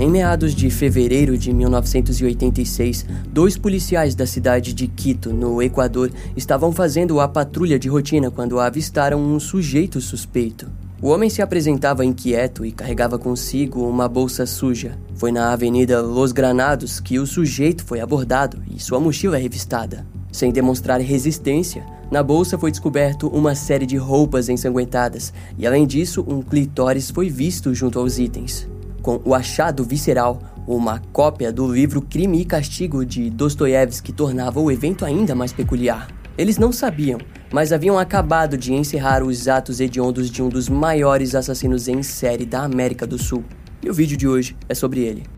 Em meados de fevereiro de 1986, dois policiais da cidade de Quito, no Equador, estavam fazendo a patrulha de rotina quando avistaram um sujeito suspeito. O homem se apresentava inquieto e carregava consigo uma bolsa suja. Foi na Avenida Los Granados que o sujeito foi abordado e sua mochila revistada. Sem demonstrar resistência, na bolsa foi descoberto uma série de roupas ensanguentadas e, além disso, um clitóris foi visto junto aos itens com o achado visceral, uma cópia do livro Crime e Castigo de Dostoiévski tornava o evento ainda mais peculiar. Eles não sabiam, mas haviam acabado de encerrar os atos hediondos de um dos maiores assassinos em série da América do Sul. E o vídeo de hoje é sobre ele.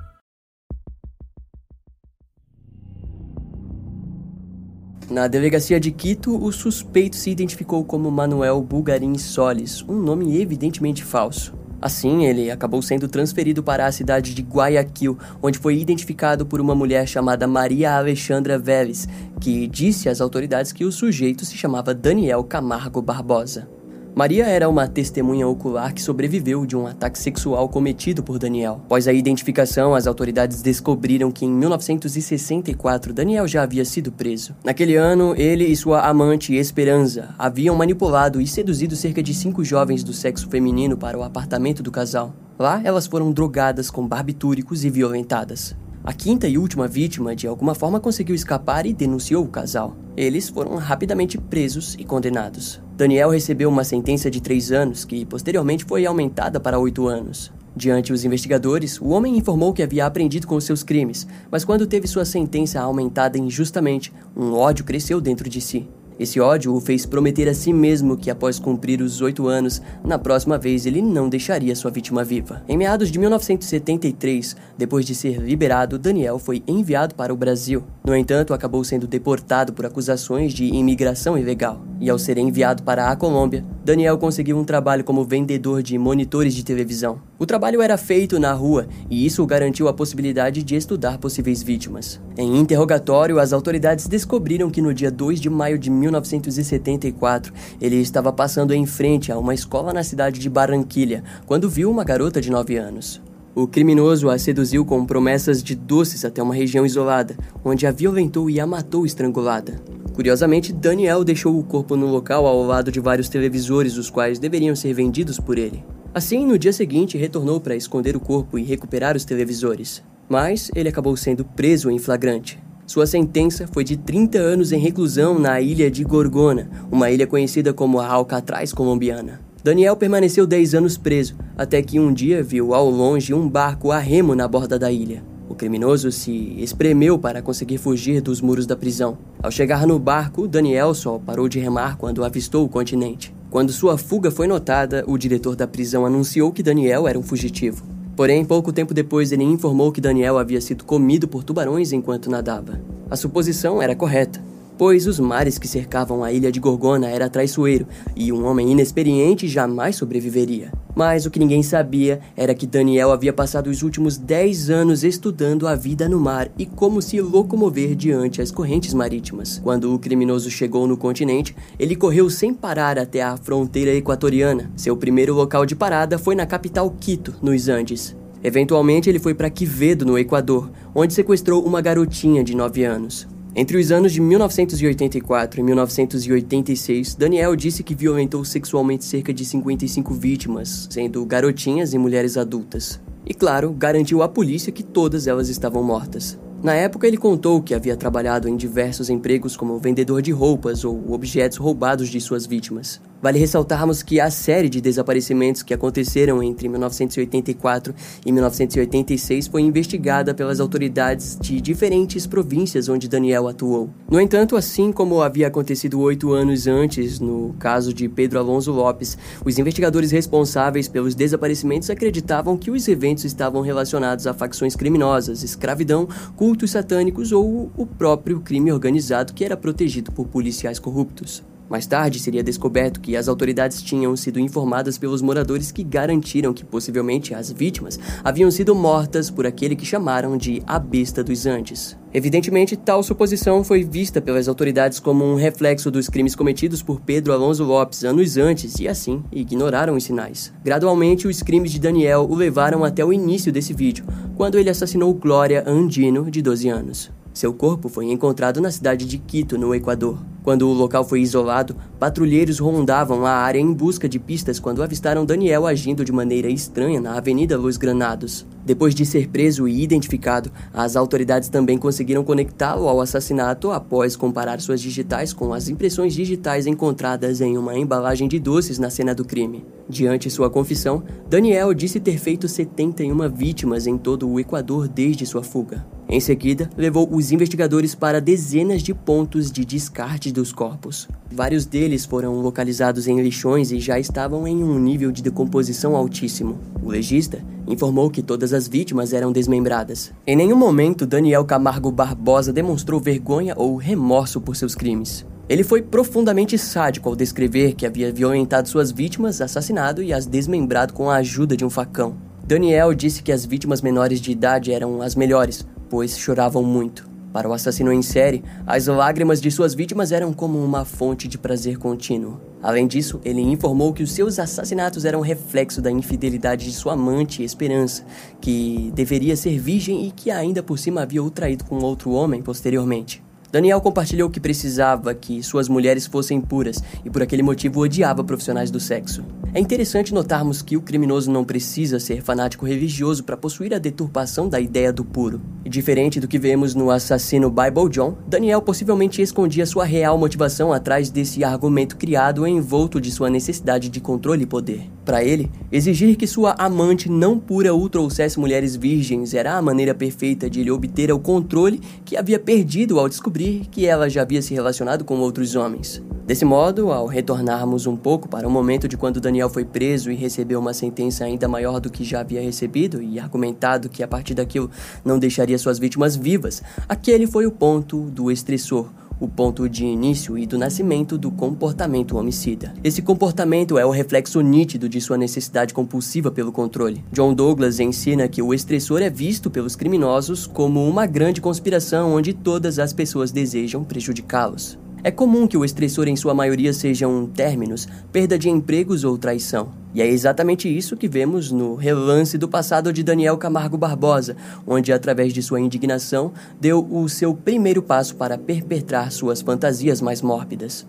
Na delegacia de Quito, o suspeito se identificou como Manuel Bulgarin Solis, um nome evidentemente falso. Assim, ele acabou sendo transferido para a cidade de Guayaquil, onde foi identificado por uma mulher chamada Maria Alexandra Vélez, que disse às autoridades que o sujeito se chamava Daniel Camargo Barbosa. Maria era uma testemunha ocular que sobreviveu de um ataque sexual cometido por Daniel. Após a identificação, as autoridades descobriram que em 1964 Daniel já havia sido preso. Naquele ano, ele e sua amante Esperança haviam manipulado e seduzido cerca de cinco jovens do sexo feminino para o apartamento do casal. Lá, elas foram drogadas com barbitúricos e violentadas. A quinta e última vítima, de alguma forma, conseguiu escapar e denunciou o casal. Eles foram rapidamente presos e condenados. Daniel recebeu uma sentença de três anos, que posteriormente foi aumentada para oito anos. Diante os investigadores, o homem informou que havia aprendido com seus crimes, mas quando teve sua sentença aumentada injustamente, um ódio cresceu dentro de si. Esse ódio o fez prometer a si mesmo que, após cumprir os oito anos, na próxima vez ele não deixaria sua vítima viva. Em meados de 1973, depois de ser liberado, Daniel foi enviado para o Brasil. No entanto, acabou sendo deportado por acusações de imigração ilegal. E ao ser enviado para a Colômbia, Daniel conseguiu um trabalho como vendedor de monitores de televisão. O trabalho era feito na rua e isso garantiu a possibilidade de estudar possíveis vítimas. Em interrogatório, as autoridades descobriram que no dia 2 de maio de 1974 ele estava passando em frente a uma escola na cidade de Barranquilha quando viu uma garota de 9 anos. O criminoso a seduziu com promessas de doces até uma região isolada, onde a violentou e a matou estrangulada. Curiosamente, Daniel deixou o corpo no local ao lado de vários televisores, os quais deveriam ser vendidos por ele. Assim, no dia seguinte, retornou para esconder o corpo e recuperar os televisores. Mas ele acabou sendo preso em flagrante. Sua sentença foi de 30 anos em reclusão na ilha de Gorgona, uma ilha conhecida como a Alcatraz colombiana. Daniel permaneceu 10 anos preso, até que um dia viu ao longe um barco a remo na borda da ilha. O criminoso se espremeu para conseguir fugir dos muros da prisão. Ao chegar no barco, Daniel só parou de remar quando avistou o continente. Quando sua fuga foi notada, o diretor da prisão anunciou que Daniel era um fugitivo. Porém, pouco tempo depois, ele informou que Daniel havia sido comido por tubarões enquanto nadava. A suposição era correta pois os mares que cercavam a ilha de Gorgona era traiçoeiro e um homem inexperiente jamais sobreviveria. Mas o que ninguém sabia era que Daniel havia passado os últimos 10 anos estudando a vida no mar e como se locomover diante as correntes marítimas. Quando o criminoso chegou no continente, ele correu sem parar até a fronteira equatoriana. Seu primeiro local de parada foi na capital Quito, nos Andes. Eventualmente, ele foi para Quevedo, no Equador, onde sequestrou uma garotinha de 9 anos. Entre os anos de 1984 e 1986, Daniel disse que violentou sexualmente cerca de 55 vítimas, sendo garotinhas e mulheres adultas. E claro, garantiu à polícia que todas elas estavam mortas. Na época, ele contou que havia trabalhado em diversos empregos como vendedor de roupas ou objetos roubados de suas vítimas. Vale ressaltarmos que a série de desaparecimentos que aconteceram entre 1984 e 1986 foi investigada pelas autoridades de diferentes províncias onde Daniel atuou. No entanto, assim como havia acontecido oito anos antes no caso de Pedro Alonso Lopes, os investigadores responsáveis pelos desaparecimentos acreditavam que os eventos estavam relacionados a facções criminosas, escravidão, cultos satânicos ou o próprio crime organizado que era protegido por policiais corruptos. Mais tarde, seria descoberto que as autoridades tinham sido informadas pelos moradores que garantiram que possivelmente as vítimas haviam sido mortas por aquele que chamaram de a besta dos Andes. Evidentemente, tal suposição foi vista pelas autoridades como um reflexo dos crimes cometidos por Pedro Alonso Lopes anos antes e, assim, ignoraram os sinais. Gradualmente, os crimes de Daniel o levaram até o início desse vídeo, quando ele assassinou Glória Andino, de 12 anos. Seu corpo foi encontrado na cidade de Quito, no Equador. Quando o local foi isolado, patrulheiros rondavam a área em busca de pistas quando avistaram Daniel agindo de maneira estranha na Avenida Los Granados. Depois de ser preso e identificado, as autoridades também conseguiram conectá-lo ao assassinato após comparar suas digitais com as impressões digitais encontradas em uma embalagem de doces na cena do crime. Diante sua confissão, Daniel disse ter feito 71 vítimas em todo o Equador desde sua fuga. Em seguida, levou os investigadores para dezenas de pontos de descarte dos corpos. Vários deles foram localizados em lixões e já estavam em um nível de decomposição altíssimo. O legista informou que todas as vítimas eram desmembradas. Em nenhum momento Daniel Camargo Barbosa demonstrou vergonha ou remorso por seus crimes. Ele foi profundamente sádico ao descrever que havia violentado suas vítimas, assassinado e as desmembrado com a ajuda de um facão. Daniel disse que as vítimas menores de idade eram as melhores, pois choravam muito. Para o assassino em série, as lágrimas de suas vítimas eram como uma fonte de prazer contínuo. Além disso, ele informou que os seus assassinatos eram reflexo da infidelidade de sua amante Esperança, que deveria ser virgem e que ainda por cima havia o traído com outro homem posteriormente. Daniel compartilhou que precisava que suas mulheres fossem puras e por aquele motivo odiava profissionais do sexo. É interessante notarmos que o criminoso não precisa ser fanático religioso para possuir a deturpação da ideia do puro. Diferente do que vemos no assassino Bible John, Daniel possivelmente escondia sua real motivação atrás desse argumento criado envolto de sua necessidade de controle e poder. Para ele, exigir que sua amante não pura o trouxesse mulheres virgens era a maneira perfeita de ele obter o controle que havia perdido ao descobrir que ela já havia se relacionado com outros homens. Desse modo, ao retornarmos um pouco para o momento de quando Daniel foi preso e recebeu uma sentença ainda maior do que já havia recebido e argumentado que a partir daquilo não deixaria suas vítimas vivas, aquele foi o ponto do estressor, o ponto de início e do nascimento do comportamento homicida. Esse comportamento é o reflexo nítido de sua necessidade compulsiva pelo controle. John Douglas ensina que o estressor é visto pelos criminosos como uma grande conspiração onde todas as pessoas desejam prejudicá-los. É comum que o estressor em sua maioria sejam términos, perda de empregos ou traição. E é exatamente isso que vemos no relance do passado de Daniel Camargo Barbosa, onde, através de sua indignação, deu o seu primeiro passo para perpetrar suas fantasias mais mórbidas.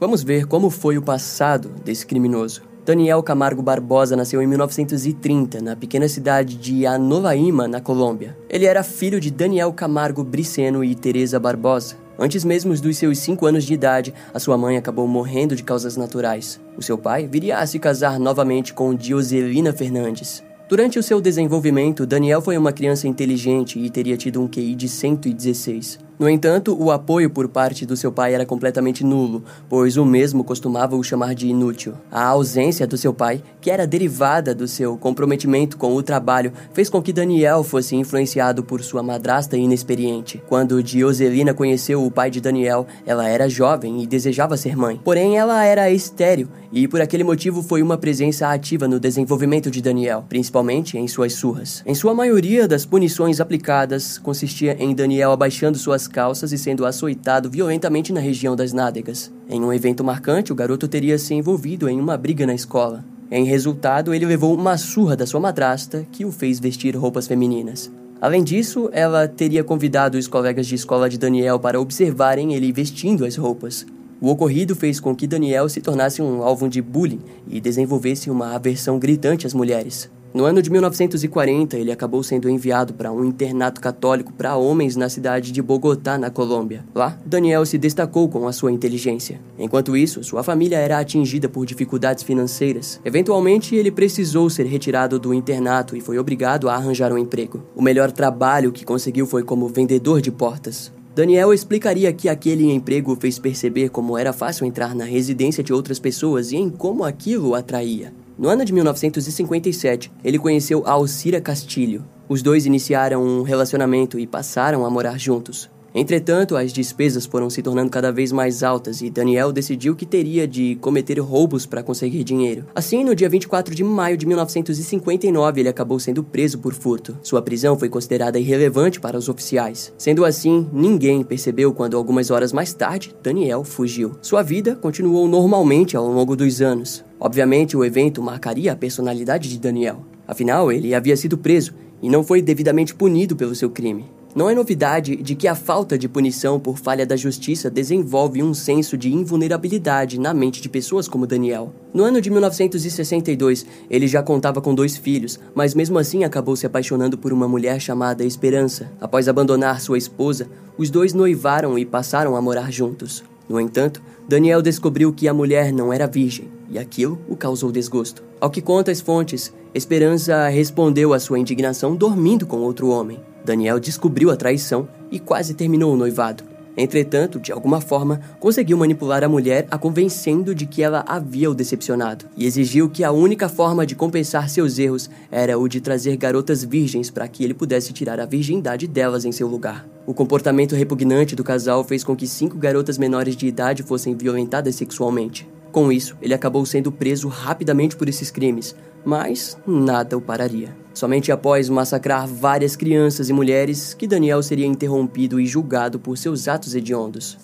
Vamos ver como foi o passado desse criminoso. Daniel Camargo Barbosa nasceu em 1930 na pequena cidade de Anovaíma, na Colômbia. Ele era filho de Daniel Camargo Briceno e Teresa Barbosa. Antes mesmo dos seus 5 anos de idade, a sua mãe acabou morrendo de causas naturais. O seu pai viria a se casar novamente com Dioselina Fernandes. Durante o seu desenvolvimento, Daniel foi uma criança inteligente e teria tido um QI de 116. No entanto, o apoio por parte do seu pai era completamente nulo, pois o mesmo costumava o chamar de inútil. A ausência do seu pai, que era derivada do seu comprometimento com o trabalho, fez com que Daniel fosse influenciado por sua madrasta inexperiente. Quando Dioselina conheceu o pai de Daniel, ela era jovem e desejava ser mãe. Porém, ela era estéril e por aquele motivo foi uma presença ativa no desenvolvimento de Daniel, principalmente em suas surras. Em sua maioria das punições aplicadas consistia em Daniel abaixando suas calças e sendo açoitado violentamente na região das nádegas. Em um evento marcante, o garoto teria se envolvido em uma briga na escola. Em resultado, ele levou uma surra da sua madrasta, que o fez vestir roupas femininas. Além disso, ela teria convidado os colegas de escola de Daniel para observarem ele vestindo as roupas. O ocorrido fez com que Daniel se tornasse um alvo de bullying e desenvolvesse uma aversão gritante às mulheres. No ano de 1940, ele acabou sendo enviado para um internato católico para homens na cidade de Bogotá, na Colômbia. Lá, Daniel se destacou com a sua inteligência. Enquanto isso, sua família era atingida por dificuldades financeiras. Eventualmente, ele precisou ser retirado do internato e foi obrigado a arranjar um emprego. O melhor trabalho que conseguiu foi como vendedor de portas. Daniel explicaria que aquele emprego fez perceber como era fácil entrar na residência de outras pessoas e em como aquilo atraía. No ano de 1957, ele conheceu Alcira Castilho. Os dois iniciaram um relacionamento e passaram a morar juntos. Entretanto, as despesas foram se tornando cada vez mais altas e Daniel decidiu que teria de cometer roubos para conseguir dinheiro. Assim, no dia 24 de maio de 1959, ele acabou sendo preso por furto. Sua prisão foi considerada irrelevante para os oficiais. Sendo assim, ninguém percebeu quando, algumas horas mais tarde, Daniel fugiu. Sua vida continuou normalmente ao longo dos anos. Obviamente, o evento marcaria a personalidade de Daniel. Afinal, ele havia sido preso e não foi devidamente punido pelo seu crime. Não é novidade de que a falta de punição por falha da justiça desenvolve um senso de invulnerabilidade na mente de pessoas como Daniel. No ano de 1962, ele já contava com dois filhos, mas mesmo assim acabou se apaixonando por uma mulher chamada Esperança. Após abandonar sua esposa, os dois noivaram e passaram a morar juntos. No entanto, Daniel descobriu que a mulher não era virgem, e aquilo o causou desgosto. Ao que conta as fontes, Esperança respondeu à sua indignação dormindo com outro homem. Daniel descobriu a traição e quase terminou o noivado. Entretanto, de alguma forma, conseguiu manipular a mulher a convencendo de que ela havia o decepcionado e exigiu que a única forma de compensar seus erros era o de trazer garotas virgens para que ele pudesse tirar a virgindade delas em seu lugar. O comportamento repugnante do casal fez com que cinco garotas menores de idade fossem violentadas sexualmente. Com isso, ele acabou sendo preso rapidamente por esses crimes, mas nada o pararia. Somente após massacrar várias crianças e mulheres que Daniel seria interrompido e julgado por seus atos hediondos.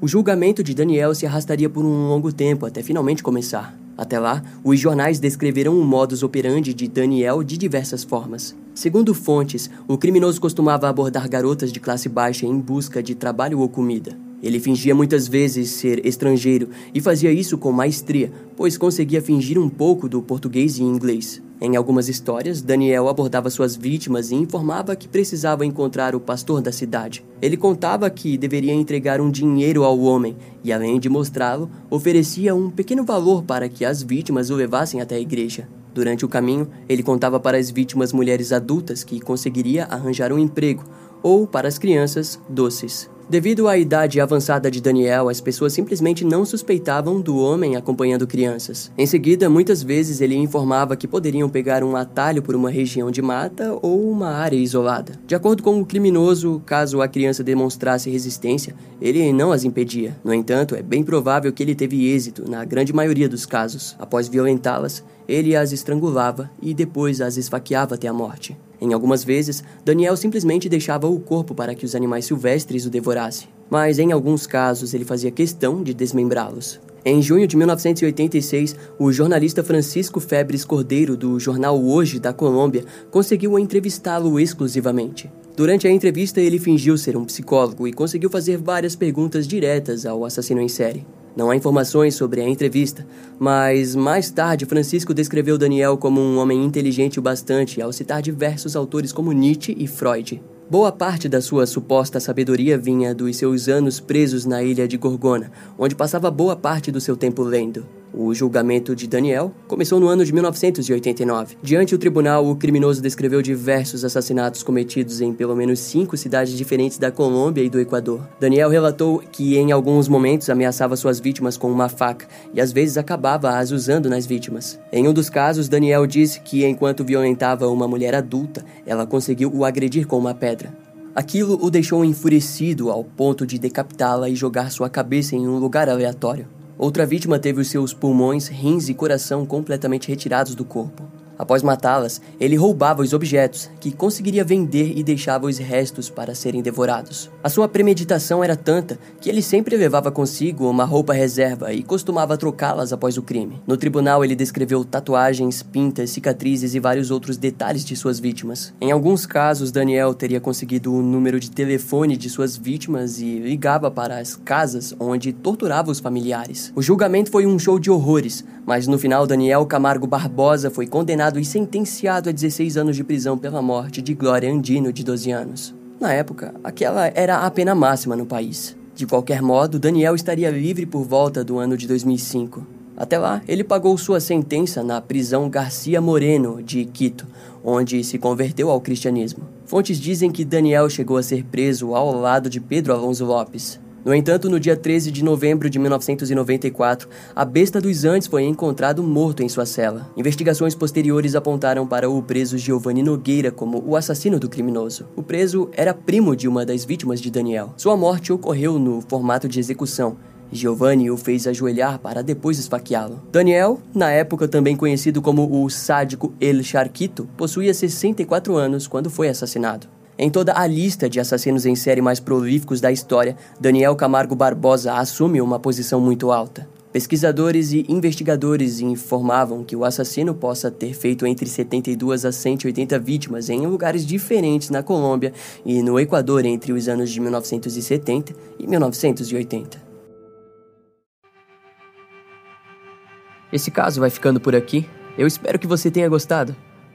O julgamento de Daniel se arrastaria por um longo tempo até finalmente começar. Até lá, os jornais descreveram o modus operandi de Daniel de diversas formas. Segundo fontes, o criminoso costumava abordar garotas de classe baixa em busca de trabalho ou comida. Ele fingia muitas vezes ser estrangeiro e fazia isso com maestria, pois conseguia fingir um pouco do português e inglês. Em algumas histórias, Daniel abordava suas vítimas e informava que precisava encontrar o pastor da cidade. Ele contava que deveria entregar um dinheiro ao homem e, além de mostrá-lo, oferecia um pequeno valor para que as vítimas o levassem até a igreja. Durante o caminho, ele contava para as vítimas mulheres adultas que conseguiria arranjar um emprego, ou para as crianças, doces. Devido à idade avançada de Daniel, as pessoas simplesmente não suspeitavam do homem acompanhando crianças. Em seguida, muitas vezes ele informava que poderiam pegar um atalho por uma região de mata ou uma área isolada. De acordo com o criminoso, caso a criança demonstrasse resistência, ele não as impedia. No entanto, é bem provável que ele teve êxito na grande maioria dos casos. Após violentá-las, ele as estrangulava e depois as esfaqueava até a morte. Em algumas vezes, Daniel simplesmente deixava o corpo para que os animais silvestres o devorassem, mas em alguns casos ele fazia questão de desmembrá-los. Em junho de 1986, o jornalista Francisco Febres Cordeiro, do jornal Hoje da Colômbia, conseguiu entrevistá-lo exclusivamente. Durante a entrevista, ele fingiu ser um psicólogo e conseguiu fazer várias perguntas diretas ao assassino em série. Não há informações sobre a entrevista, mas mais tarde Francisco descreveu Daniel como um homem inteligente o bastante ao citar diversos autores como Nietzsche e Freud. Boa parte da sua suposta sabedoria vinha dos seus anos presos na ilha de Gorgona, onde passava boa parte do seu tempo lendo. O julgamento de Daniel começou no ano de 1989. Diante o tribunal, o criminoso descreveu diversos assassinatos cometidos em pelo menos cinco cidades diferentes da Colômbia e do Equador. Daniel relatou que em alguns momentos ameaçava suas vítimas com uma faca e às vezes acabava as usando nas vítimas. Em um dos casos, Daniel disse que enquanto violentava uma mulher adulta, ela conseguiu o agredir com uma pedra. Aquilo o deixou enfurecido ao ponto de decapitá-la e jogar sua cabeça em um lugar aleatório. Outra vítima teve os seus pulmões, rins e coração completamente retirados do corpo. Após matá-las, ele roubava os objetos, que conseguiria vender e deixava os restos para serem devorados. A sua premeditação era tanta que ele sempre levava consigo uma roupa reserva e costumava trocá-las após o crime. No tribunal, ele descreveu tatuagens, pintas, cicatrizes e vários outros detalhes de suas vítimas. Em alguns casos, Daniel teria conseguido o número de telefone de suas vítimas e ligava para as casas onde torturava os familiares. O julgamento foi um show de horrores, Mas no final, Daniel Camargo Barbosa foi condenado e sentenciado a 16 anos de prisão pela morte de Glória Andino, de 12 anos. Na época, aquela era a pena máxima no país. De qualquer modo, Daniel estaria livre por volta do ano de 2005. Até lá, ele pagou sua sentença na prisão Garcia Moreno, de Quito, onde se converteu ao cristianismo. Fontes dizem que Daniel chegou a ser preso ao lado de Pedro Alonso Lopes, no entanto, no dia 13 de novembro de 1994, a besta dos Andes foi encontrado morto em sua cela. Investigações posteriores apontaram para o preso Giovanni Nogueira como o assassino do criminoso. O preso era primo de uma das vítimas de Daniel. Sua morte ocorreu no formato de execução, Giovanni o fez ajoelhar para depois esfaqueá-lo. Daniel, na época também conhecido como o sádico El Charquito, possuía 64 anos quando foi assassinado. Em toda a lista de assassinos em série mais prolíficos da história, Daniel Camargo Barbosa assume uma posição muito alta. Pesquisadores e investigadores informavam que o assassino possa ter feito entre 72 a 180 vítimas em lugares diferentes na Colômbia e no Equador entre os anos de 1970 e 1980. Esse caso vai ficando por aqui. Eu espero que você tenha gostado.